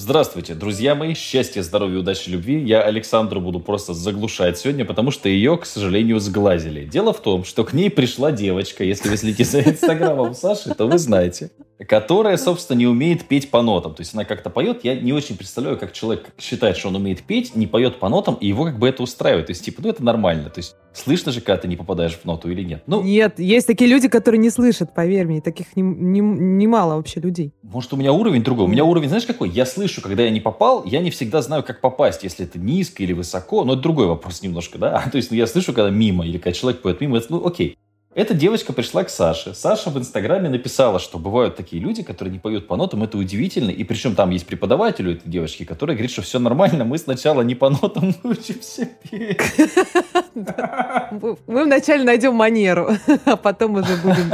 Здравствуйте, друзья мои, счастья, здоровья, удачи, любви. Я Александру буду просто заглушать сегодня, потому что ее, к сожалению, сглазили. Дело в том, что к ней пришла девочка, если вы следите за инстаграмом Саши, то вы знаете, которая, собственно, не умеет петь по нотам. То есть она как-то поет, я не очень представляю, как человек считает, что он умеет петь, не поет по нотам, и его как бы это устраивает. То есть, типа, ну это нормально. То есть слышно же, когда ты не попадаешь в ноту или нет. Ну, Нет, есть такие люди, которые не слышат, поверь мне, таких немало не, не мало вообще людей. Может, у меня уровень другой. У меня уровень, знаешь, какой? Я слышу, когда я не попал, я не всегда знаю, как попасть, если это низко или высоко. Но это другой вопрос немножко, да? То есть ну, я слышу, когда мимо, или когда человек поет мимо, это, ну окей. Эта девочка пришла к Саше. Саша в Инстаграме написала, что бывают такие люди, которые не поют по нотам, это удивительно. И причем там есть преподаватель у этой девочки, который говорит, что все нормально, мы сначала не по нотам учимся петь. Мы вначале найдем манеру, а потом уже будем...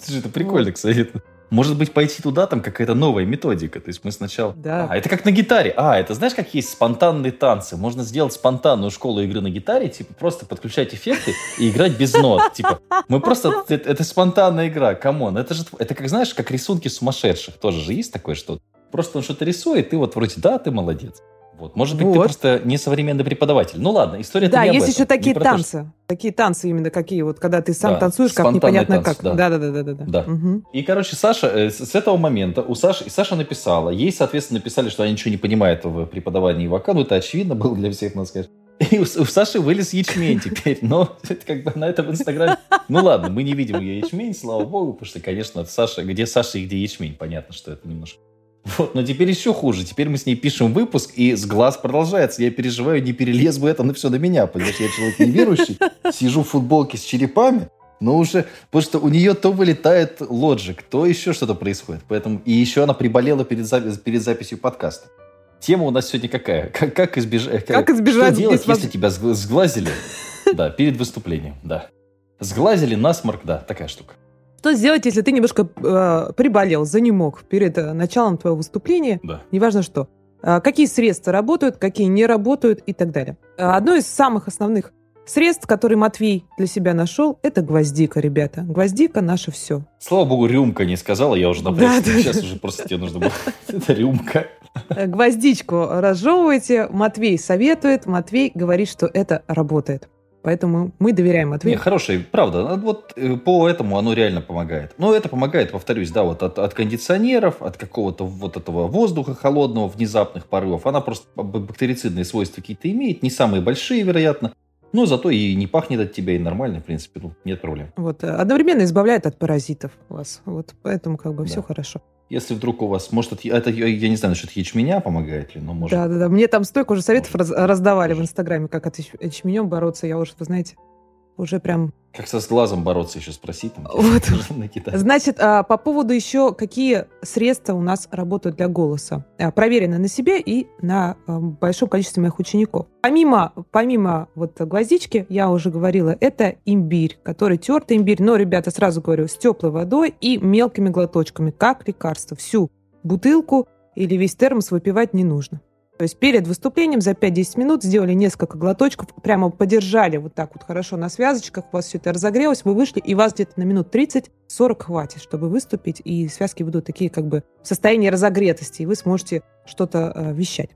Слушай, это прикольно, кстати. Может быть, пойти туда, там какая-то новая методика. То есть мы сначала... Да. А, это как на гитаре. А, это знаешь, как есть спонтанные танцы? Можно сделать спонтанную школу игры на гитаре, типа просто подключать эффекты и играть без нот. Типа, мы просто... Это, это спонтанная игра, come on. Это же... Это как, знаешь, как рисунки сумасшедших. Тоже же есть такое что-то. Просто он что-то рисует, ты вот вроде, да, ты молодец. Вот. Может быть, Вот. ты просто не современный преподаватель. Ну ладно, история Да, не есть еще такие про то, что- танцы. Такие танцы именно какие вот, когда ты сам Да, танцуешь, как непонятно танцы, как. да. Да, да, да, да, да. Да. Мгм. И, короче, Саша, э, с этого момента у Саши, и Саша написала, ей, соответственно, написали, что она ничего не понимает в преподавании вокала, ну, это очевидно было для всех, надо сказать. И у, у Саши вылез ячмень теперь, но это как бы на этом инстаграме... Ну ладно, мы не видим ее ячмень, слава богу, потому что, конечно, Саша, где Саша и где ячмень, понятно, что это немножко... Вот, но теперь еще хуже. Теперь мы с ней пишем выпуск, и с глаз продолжается. Я переживаю, не перелез бы это на все на меня. Понимаешь, я человек неверующий, сижу в футболке с черепами, но уже, потому что у нее то вылетает лоджик, то еще что-то происходит. Поэтому, и еще она приболела перед, запи- перед записью подкаста. Тема у нас сегодня какая? Как, как избежать? Как избежать Что делать, если тебя сг- сглазили? Да, перед выступлением, да. Сглазили, насморк, да, такая штука. Что сделать, если ты немножко э, приболел, занемог перед э, началом твоего выступления, Да. неважно что? Э, какие средства работают, какие не работают и так далее. Э, Одно из самых основных средств, которые Матвей для себя нашел, это гвоздика, ребята. Гвоздика наше все. Слава богу, рюмка не сказала, я уже напрягся. Да, да. Сейчас уже просто тебе нужно было... Это рюмка. Э, Гвоздичку разжевывайте. Матвей советует, Матвей говорит, что это работает. Поэтому мы доверяем Не, Матвею. хорошая, правда. а Вот э, по этому оно реально помогает. Но это помогает, повторюсь, да, вот от, от кондиционеров, от какого-то вот этого воздуха холодного, внезапных порывов. Она просто бактерицидные свойства какие-то имеет, не самые большие, вероятно. Но зато и не пахнет от тебя, и нормально, в принципе, ну, нет проблем. Вот, э, одновременно избавляет от паразитов вас. Вот поэтому как бы Да. все хорошо. Если вдруг у вас, может, от- это, я не знаю, насчет ячменя помогает ли, но может. Да, да, да. Мне там столько уже советов Может, раз- раздавали в тоже. Инстаграме, как от яч- ячменем бороться. Я уже, вы знаете, уже прям... Как со с глазом бороться еще спроси там. Вот. Значит, а, по поводу еще, какие средства у нас работают для голоса. А, Проверено на себе и на а, большом количестве моих учеников. Помимо, помимо вот гвоздички, я уже говорила, это имбирь, который тертый имбирь, но, ребята, сразу говорю, с теплой водой и мелкими глоточками, как лекарство. Всю бутылку или весь термос выпивать не нужно. То есть перед выступлением за 5-10 минут сделали несколько глоточков, прямо подержали вот так вот хорошо на связочках, у вас все это разогрелось, вы вышли, и вас где-то на минут 30-40 хватит, чтобы выступить, и связки будут такие как бы в состоянии разогретости, и вы сможете что-то э, вещать.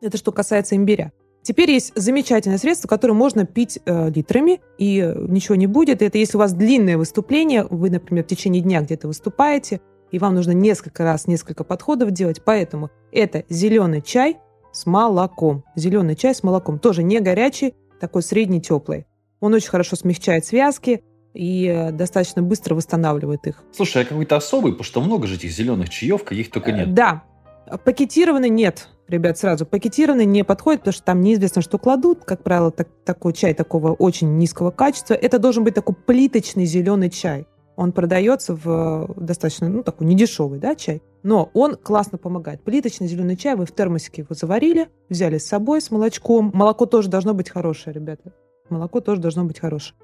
Это что касается имбиря. Теперь есть замечательное средство, которое можно пить э, литрами, и э, ничего не будет. Это если у вас длинное выступление, вы, например, в течение дня где-то выступаете, и вам нужно несколько раз, несколько подходов делать. Поэтому это зеленый чай с молоком. Зеленый чай с молоком. Тоже не горячий, такой средний теплый. Он очень хорошо смягчает связки и э, достаточно быстро восстанавливает их. Слушай, а какой-то особый, потому что много же этих зеленых чаев, каких только Э, нет. Да. Пакетированный нет, ребят, сразу. Пакетированный не подходит, потому что там неизвестно, что кладут. Как правило, так- такой чай такого очень низкого качества. Это должен быть такой плиточный зеленый чай. Он продается в э, достаточно, ну, такой недешевый, да, чай. Но он классно помогает. Плиточный зеленый чай вы в термосике его заварили, взяли с собой с молочком. Молоко тоже должно быть хорошее, ребята. Молоко тоже должно быть хорошее.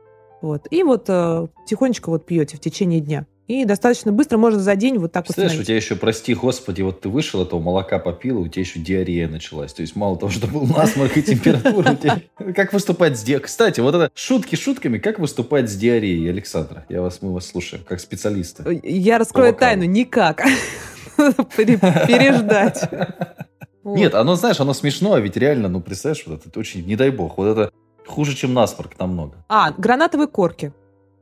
Вот. И вот э, тихонечко вот пьете в течение дня. И достаточно быстро, можно за день вот так вот Представляешь, у тебя еще, прости господи, вот ты вышел, этого молока попил, и у тебя еще диарея началась. То есть мало того, что был насморк и температура. Как выступать с диареей? Кстати, вот это шутки шутками, как выступать с диареей, Александра? Я вас, мы вас слушаем, как специалиста. Я раскрою тайну, никак. переждать. Нет, оно, знаешь, оно смешно, а ведь реально, ну, представляешь, вот это очень, не дай бог, вот это хуже, чем насморк намного. А, гранатовые корки.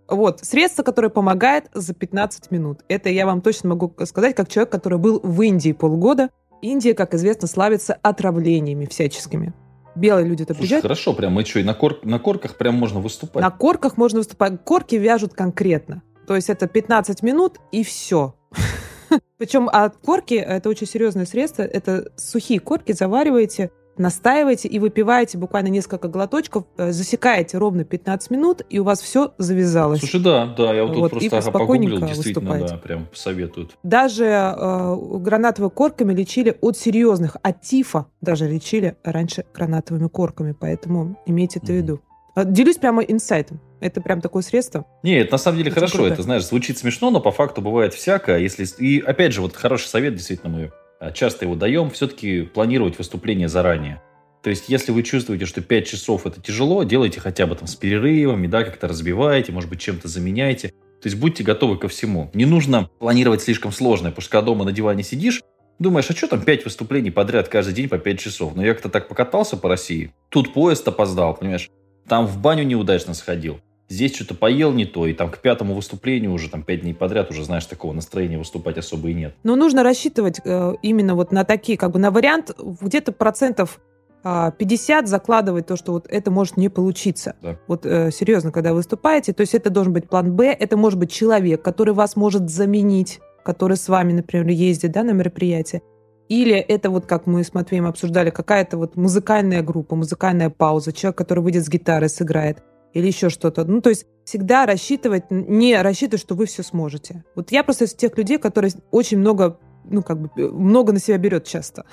Вот, средство, которое помогает за 15 минут. Это я вам точно могу сказать, как человек, который был в Индии полгода. Индия, как известно, славится отравлениями всяческими. Белые люди это приезжают. хорошо, прям мы что, и на, кор на корках прям можно выступать? На корках можно выступать. Корки вяжут конкретно. То есть это 15 минут и все. Причем от корки, это очень серьезное средство, это сухие корки завариваете настаиваете и выпиваете буквально несколько глоточков, э, засекаете ровно 15 минут, и у вас все завязалось. Слушай, да, да, я вот тут вот, просто ага, погуглил, действительно, выступаете. да, прям советуют. Даже э, гранатовыми корками лечили от серьезных, от тифа даже лечили раньше гранатовыми корками, поэтому имейте это в виду. Э, делюсь прямо инсайтом. Это прям такое средство. Не, это на самом деле это хорошо. Круто. Это, знаешь, звучит смешно, но по факту бывает всякое. Если... И опять же, вот хороший совет, действительно, мы часто его даем, все-таки планировать выступление заранее. То есть, если вы чувствуете, что 5 часов это тяжело, делайте хотя бы там с перерывами, да, как-то разбивайте, может быть, чем-то заменяйте. То есть, будьте готовы ко всему. Не нужно планировать слишком сложное, потому что когда дома на диване сидишь, думаешь, а что там 5 выступлений подряд каждый день по 5 часов? Но ну, я как-то так покатался по России, тут поезд опоздал, понимаешь, там в баню неудачно сходил здесь что-то поел не то, и там к пятому выступлению уже там пять дней подряд уже, знаешь, такого настроения выступать особо и нет. Но нужно рассчитывать э, именно вот на такие, как бы на вариант где-то процентов 50 а, закладывать то, что вот это может не получиться. Да. Вот э, серьезно, когда выступаете, то есть это должен быть план Б, это может быть человек, который вас может заменить, который с вами, например, ездит да, на мероприятие. Или это вот, как мы с Матвеем обсуждали, какая-то вот музыкальная группа, музыкальная пауза, человек, который выйдет с гитары, сыграет или еще что-то. Ну, то есть всегда рассчитывать, не рассчитывать, что вы все сможете. Вот я просто из тех людей, которые очень много, ну, как бы, много на себя берет часто.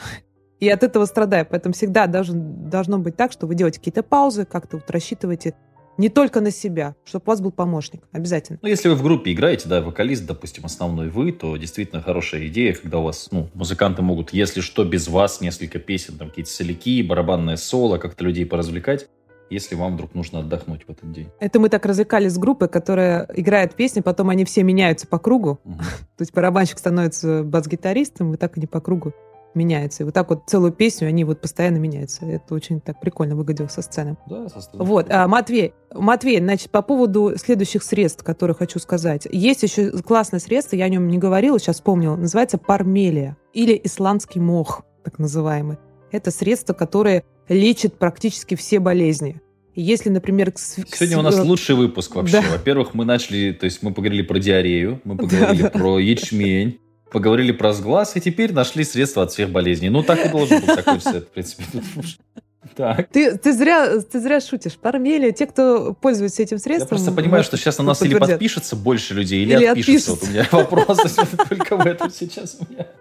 И от этого страдаю. Поэтому всегда должен, должно быть так, что вы делаете какие-то паузы, как-то вот рассчитываете не только на себя, чтобы у вас был помощник. Обязательно. Ну, если вы в группе играете, да, вокалист, допустим, основной вы, то действительно хорошая идея, когда у вас, ну, музыканты могут, если что, без вас несколько песен, там, какие-то соляки, барабанное соло, как-то людей поразвлекать если вам вдруг нужно отдохнуть в этот день. Это мы так развлекались с группой, которая играет песни, потом они все меняются по кругу. Угу. То есть барабанщик становится бас-гитаристом, и так они по кругу меняются. И вот так вот целую песню они вот постоянно меняются. Это очень так прикольно выглядело со сцены. Да, со сцены. Вот, а, Матвей, Матвей, значит, по поводу следующих средств, которые хочу сказать. Есть еще классное средство, я о нем не говорила, сейчас вспомнила, называется пармелия или исландский мох, так называемый. Это средство, которое лечит практически все болезни. Если, например... Сегодня у нас лучший выпуск вообще. Да. Во-первых, мы начали, то есть мы поговорили про диарею, мы поговорили да, да. про ячмень, поговорили про сглаз, и теперь нашли средства от всех болезней. Ну, так и должен быть такой сет, в принципе. Так. Ты, ты, зря, ты зря шутишь. Пармелия, те, кто пользуется этим средством... Я просто понимаю, что сейчас на нас или подпишется больше людей, или, или отпишется. Вот у меня вопрос только в этом сейчас.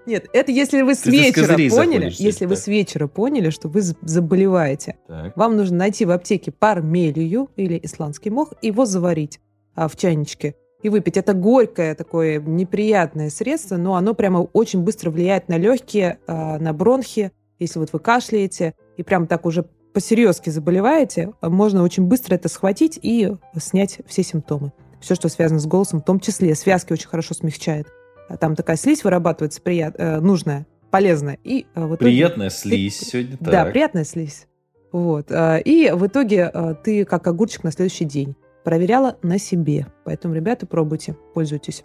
Нет, это если вы с вечера поняли, если вы с вечера поняли, что вы заболеваете, вам нужно найти в аптеке пармелию или исландский мох, его заварить а, в чайничке и выпить. Это горькое такое неприятное средство, но оно прямо очень быстро влияет на легкие, а, на бронхи, если вот вы кашляете и прям так уже посерьезки заболеваете, можно очень быстро это схватить и снять все симптомы. Все, что связано с голосом, в том числе связки очень хорошо смягчает. А там такая слизь вырабатывается прият, э, нужная, полезная. И, э, в итоге, приятная слизь ты, сегодня. Да, так. приятная слизь. Вот. Э, и в итоге ты как огурчик на следующий день. Проверяла на себе. Поэтому, ребята, пробуйте, пользуйтесь.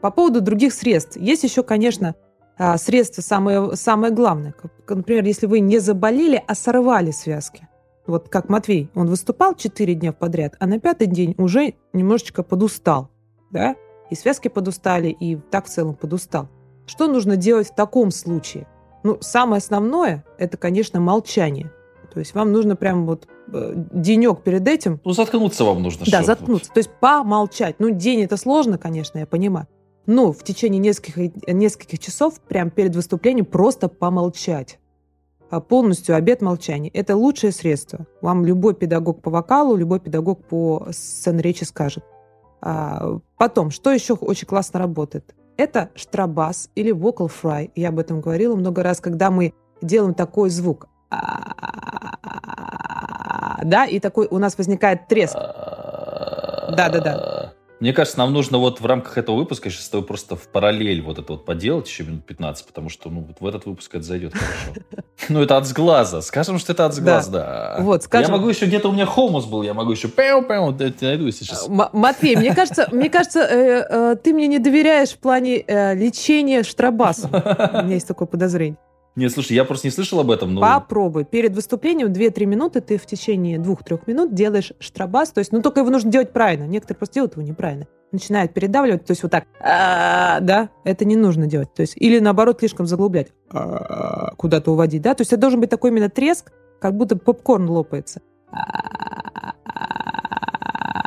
По поводу других средств. Есть еще, конечно, а, средство самое, самое главное. Например, если вы не заболели, а сорвали связки. Вот как Матвей, он выступал 4 дня подряд, а на пятый день уже немножечко подустал. Да? И связки подустали, и так в целом подустал. Что нужно делать в таком случае? Ну, самое основное – это, конечно, молчание. То есть вам нужно прям вот э, денек перед этим... Ну, заткнуться вам нужно. Да, заткнуться. То есть помолчать. Ну, день это сложно, конечно, я понимаю. Ну, в течение нескольких, нескольких часов, прямо перед выступлением, просто помолчать. А полностью обед молчания. Это лучшее средство. Вам любой педагог по вокалу, любой педагог по сценречи скажет. А, потом, что еще очень классно работает? Это штрабас или vocal fry. Я об этом говорила много раз, когда мы делаем такой звук. Да, и такой у нас возникает треск. Да-да-да. Мне кажется, нам нужно вот в рамках этого выпуска сейчас с тобой просто в параллель вот это вот поделать еще минут 15, потому что ну, вот в этот выпуск это зайдет хорошо. Ну, это от сглаза. Скажем, что это от сглаза, да. Вот, скажем. Я могу еще, где-то у меня хомус был, я могу еще пэу-пэу, найду сейчас. Матвей, мне кажется, мне кажется, э, э, ты мне не доверяешь в плане э, лечения штробаса. У меня есть такое подозрение. Не, слушай, я просто не слышал об этом. Но... Попробуй. Перед выступлением 2-3 минуты ты в течение 2-3 минут делаешь штрабас. То есть, ну, только его нужно делать правильно. Некоторые просто делают его неправильно. Начинают передавливать, то есть вот так, да, это не нужно делать. То есть, или наоборот, слишком заглублять, куда-то уводить, да. То есть, это должен быть такой именно треск, как будто попкорн лопается.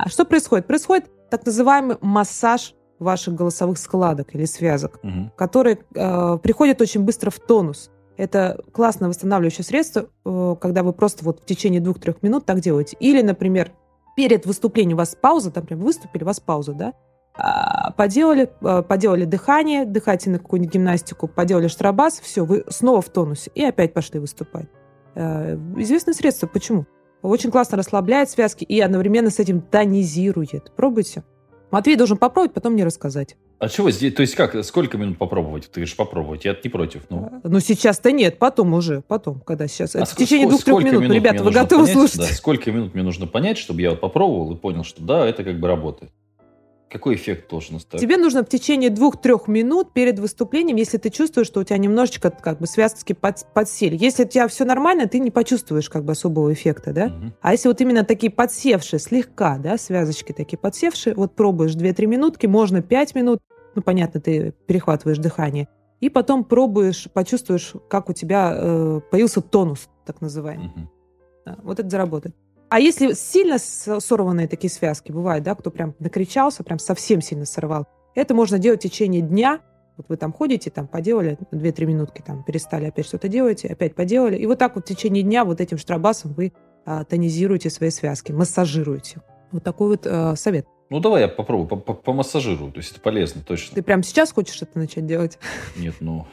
Что происходит? Происходит так называемый массаж ваших голосовых складок или связок, угу. который э, приходит очень быстро в тонус. Это классное восстанавливающее средство, э, когда вы просто вот в течение двух-трех минут так делаете. Или, например, перед выступлением у вас пауза, там прям выступили, у вас пауза, да? А, поделали, э, поделали дыхание, дыхательную какую-нибудь гимнастику, поделали штрабас, все, вы снова в тонусе и опять пошли выступать. Э, известное средство. Почему? Очень классно расслабляет связки и одновременно с этим тонизирует. Пробуйте. Матвей должен попробовать, потом мне рассказать. А чего здесь? То есть как? Сколько минут попробовать? Ты говоришь попробовать. Я не против. Ну, ну сейчас-то нет. Потом уже. Потом, когда сейчас. А Это в течение двух-трех минут. минут. Ну, ребята, вы готовы понять, слушать? Да, сколько минут мне нужно понять, чтобы я вот попробовал и понял, что да, это как бы работает. Какой эффект должен оставить? Тебе нужно в течение двух-трех минут перед выступлением, если ты чувствуешь, что у тебя немножечко как бы связки под, подсели. Если у тебя все нормально, ты не почувствуешь как бы особого эффекта, да? Угу. А если вот именно такие подсевшие, слегка, да, связочки такие подсевшие, вот пробуешь 2-3 минутки, можно 5 минут, ну, понятно, ты перехватываешь дыхание, и потом пробуешь, почувствуешь, как у тебя э, появился тонус, так называемый. Угу. Да, вот это заработает. А если сильно сорванные такие связки, бывают, да, кто прям накричался, прям совсем сильно сорвал, это можно делать в течение дня. Вот вы там ходите, там поделали 2-3 минутки, там перестали опять что-то делаете, опять поделали. И вот так вот в течение дня вот этим штрабасом вы а, тонизируете свои связки, массажируете. Вот такой вот а, совет. Ну, давай я попробую, помассажирую. То есть это полезно, точно. Ты прямо сейчас хочешь это начать делать? Нет, ну...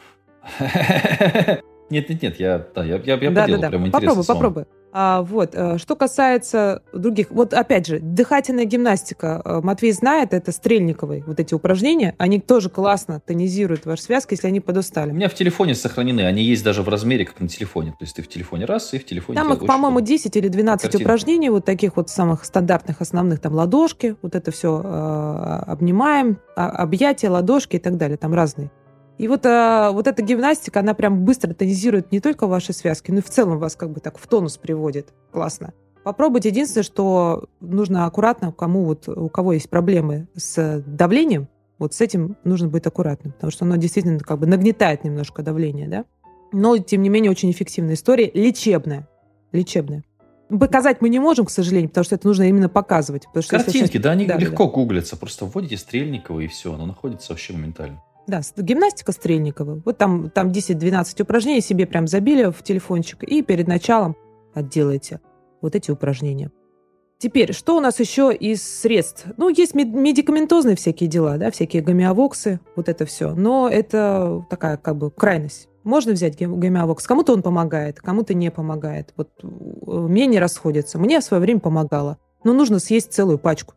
Нет, нет, нет, я, да, я, я, я да, поделал, да, да. прям интересно. Попробуй, попробуй. А, вот. Э, что касается других, вот опять же, дыхательная гимнастика. Э, Матвей знает, это Стрельниковой, вот эти упражнения, они тоже классно тонизируют ваши связки, если они подустали. У меня в телефоне сохранены, они есть даже в размере, как на телефоне. То есть ты в телефоне раз, и в телефоне... Там их, по-моему, 10 или 12 Картинка. упражнений, вот таких вот самых стандартных, основных, там ладошки, вот это все э, обнимаем, а, объятия, ладошки и так далее, там разные. И вот, а, вот эта гимнастика, она прям быстро тонизирует не только ваши связки, но и в целом вас как бы так в тонус приводит. Классно. Попробуйте. Единственное, что нужно аккуратно, кому вот, у кого есть проблемы с давлением, вот с этим нужно быть аккуратным, потому что оно действительно как бы нагнетает немножко давление, да? Но, тем не менее, очень эффективная история, лечебная. Лечебная. Показать мы не можем, к сожалению, потому что это нужно именно показывать. Картинки, сейчас... да, они да, легко да. гуглятся. Просто вводите Стрельникова, и все, оно находится вообще моментально. Да, гимнастика Стрельникова. Вот там, там 10-12 упражнений себе прям забили в телефончик и перед началом отделайте вот эти упражнения. Теперь, что у нас еще из средств? Ну, есть медикаментозные всякие дела, да, всякие гомеовоксы, вот это все. Но это такая как бы крайность. Можно взять гомеовокс. Кому-то он помогает, кому-то не помогает. Вот э, мнения расходятся. Мне в свое время помогало. Но нужно съесть целую пачку.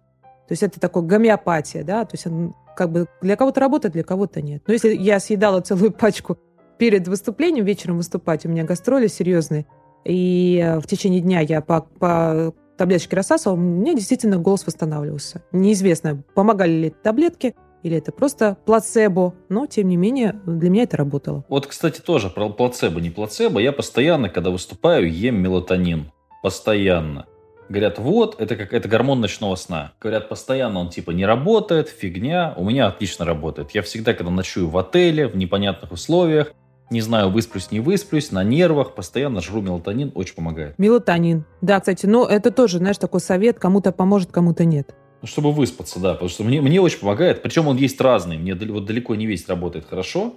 То есть это такое гомеопатия, да, то есть как бы для кого-то работает, для кого-то нет. Но если я съедала целую пачку перед выступлением, вечером выступать, у меня гастроли серьезные, и э, в течение дня я по, по таблеточке рассасывала, у меня действительно голос восстанавливался. Неизвестно, помогали ли таблетки, или это просто плацебо, но, тем не менее, для меня это работало. Вот, кстати, тоже про плацебо, не плацебо. Я постоянно, когда выступаю, ем мелатонин. Постоянно. Говорят, вот, это как это гормон ночного сна. Говорят, постоянно он типа не работает, фигня. У меня отлично работает. Я всегда, когда ночую в отеле, в непонятных условиях, не знаю, высплюсь, не высплюсь, на нервах, постоянно жру мелатонин, очень помогает. Мелатонин. Да, кстати, ну это тоже, знаешь, такой совет, кому-то поможет, кому-то нет. Ну, чтобы выспаться, да, потому что мне, мне очень помогает. Причем он есть разный. Мне вот далеко не весь работает хорошо,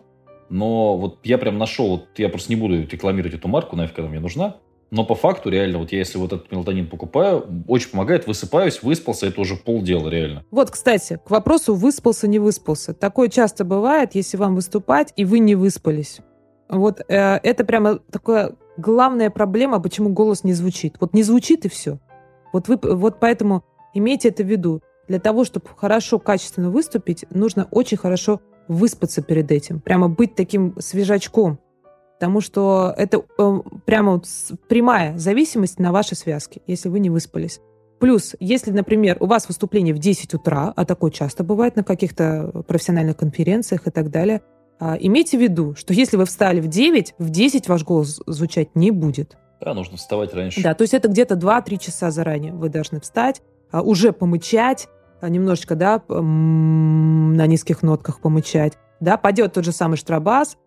но вот я прям нашел, вот я просто не буду рекламировать эту марку, нафиг она мне нужна. Но по факту, реально, вот я если вот этот мелатонин покупаю, очень помогает, высыпаюсь, выспался, это уже полдела, реально. Вот, кстати, к вопросу выспался, не выспался. Такое часто бывает, если вам выступать, и вы не выспались. Вот э, это прямо такая главная проблема, почему голос не звучит. Вот не звучит, и все. Вот, вы, вот поэтому имейте это в виду. Для того, чтобы хорошо, качественно выступить, нужно очень хорошо выспаться перед этим. Прямо быть таким свежачком. Потому что это э, прямо вот прямая зависимость на ваши связки, если вы не выспались. Плюс, если, например, у вас выступление в 10 утра, а такое часто бывает на каких-то профессиональных конференциях и так далее, а, имейте в виду, что если вы встали в 9, в 10 ваш голос звучать не будет. Да, нужно вставать раньше. Да, то есть это где-то 2-3 часа заранее вы должны встать, а, уже помычать, а, немножечко, да, на низких нотках помычать. Да, пойдет тот же самый штрабас,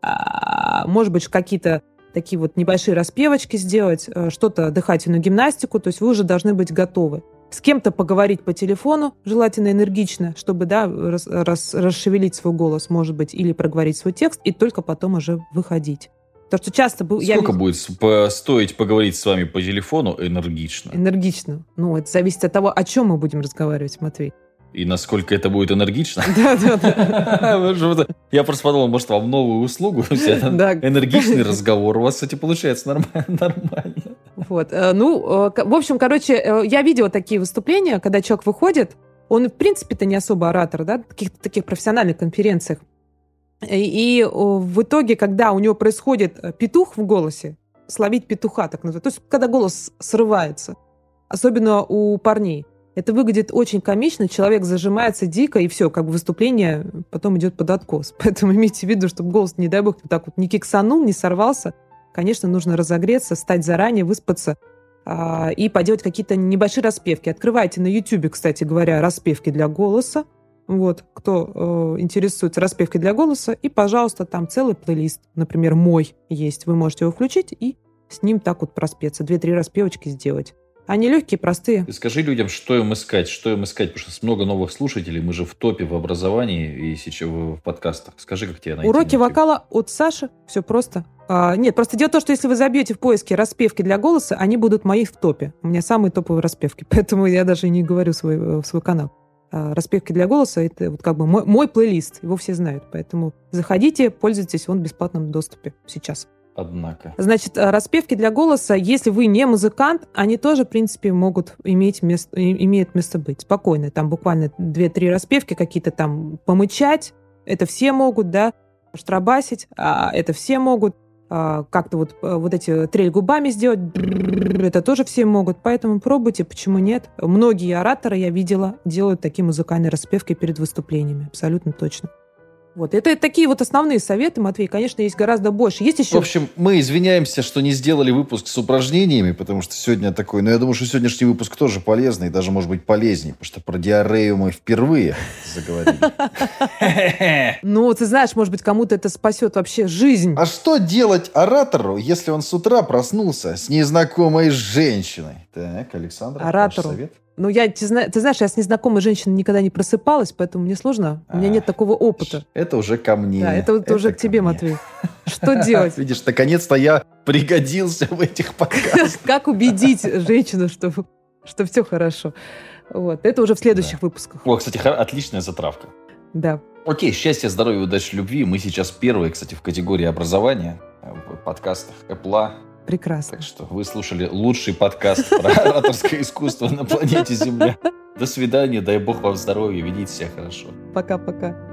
может быть, какие-то такие вот небольшие распевочки сделать, э, что-то дыхательную гимнастику, то есть вы уже должны быть готовы. С кем-то поговорить по телефону, желательно энергично, чтобы да, рас, рас, расшевелить свой голос, может быть, или проговорить свой текст, и только потом уже выходить. Потому что часто... Сколько я... будет стоить поговорить с вами по телефону энергично? Энергично. Ну, это зависит от того, о чем мы будем разговаривать, Матвей. И насколько это будет энергично. Да, да, да. Я просто подумал, может, вам новую услугу Энергичный разговор. У вас, кстати, получается нормально. Вот. Э, ну, э, в общем, короче, э, я видела такие выступления, когда человек выходит, он, в принципе-то, не особо оратор, да, каких-то таких профессиональных конференциях. И в итоге, когда у него происходит петух в голосе, словить петуха, так называют, то есть когда голос срывается, особенно у парней, это выглядит очень комично, человек зажимается дико, и все, как бы выступление потом идет под откос. Поэтому имейте в виду, чтобы голос, не дай бог, так вот не киксанул, не сорвался. Конечно, нужно разогреться, стать заранее, выспаться а, и поделать какие-то небольшие распевки. Открывайте на YouTube, кстати говоря, распевки для голоса. Вот, кто э, интересуется распевкой для голоса, и, пожалуйста, там целый плейлист, например, мой есть. Вы можете его включить и с ним так вот проспеться, две-три распевочки сделать. Они легкие, простые. Ты скажи людям, что им искать, что им искать, потому что много новых слушателей, мы же в топе в образовании и сейчас в подкастах. Скажи, как тебе найти. Уроки вокала от Саши, все просто. А, нет, просто дело в том, что если вы забьете в поиске распевки для голоса, они будут мои в топе. У меня самые топовые распевки, поэтому я даже не говорю свой, э, свой канал. А, распевки для голоса — это вот как бы мой, мой плейлист, его все знают. Поэтому заходите, пользуйтесь, он в бесплатном доступе сейчас однако. Значит, э, распевки для голоса, если вы не музыкант, они тоже, в принципе, могут иметь место, имеют место быть. Спокойно. Там буквально 2-3 распевки какие-то там помычать. Это все могут, да, штрабасить. А это все могут. А, как-то вот, э, вот эти трель губами сделать. Это тоже все могут. Поэтому пробуйте, почему нет. Многие ораторы, я видела, делают такие музыкальные распевки перед выступлениями. Абсолютно точно. Вот. Это такие вот основные советы, Матвей. Конечно, есть гораздо больше. Есть еще... В общем, мы извиняемся, что не сделали выпуск с упражнениями, потому что сегодня такой... Но я думаю, что сегодняшний выпуск тоже полезный, даже, может быть, полезнее, потому что про диарею мы впервые заговорили. Ну, ты знаешь, может быть, кому-то это спасет вообще жизнь. А что делать оратору, если он с утра проснулся с незнакомой женщиной? Так, Александр, оратору. совет? Ну, я, ты, ты знаешь, я с незнакомой женщиной никогда не просыпалась, поэтому мне сложно. У меня нет такого опыта. Это уже ко мне. Да, это, это уже к тебе, мне. Матвей. Что делать? Видишь, наконец-то я пригодился в этих подкастах. Как убедить женщину, что, что все хорошо. Вот. Это уже в следующих да. выпусках. О, кстати, отличная затравка. Да. Окей, счастья, здоровья, удачи, любви. Мы сейчас первые, кстати, в категории образования в подкастах Apple, Прекрасно. Так что вы слушали лучший подкаст про ораторское искусство на планете Земля. До свидания, дай бог вам здоровья, ведите себя хорошо. Пока-пока.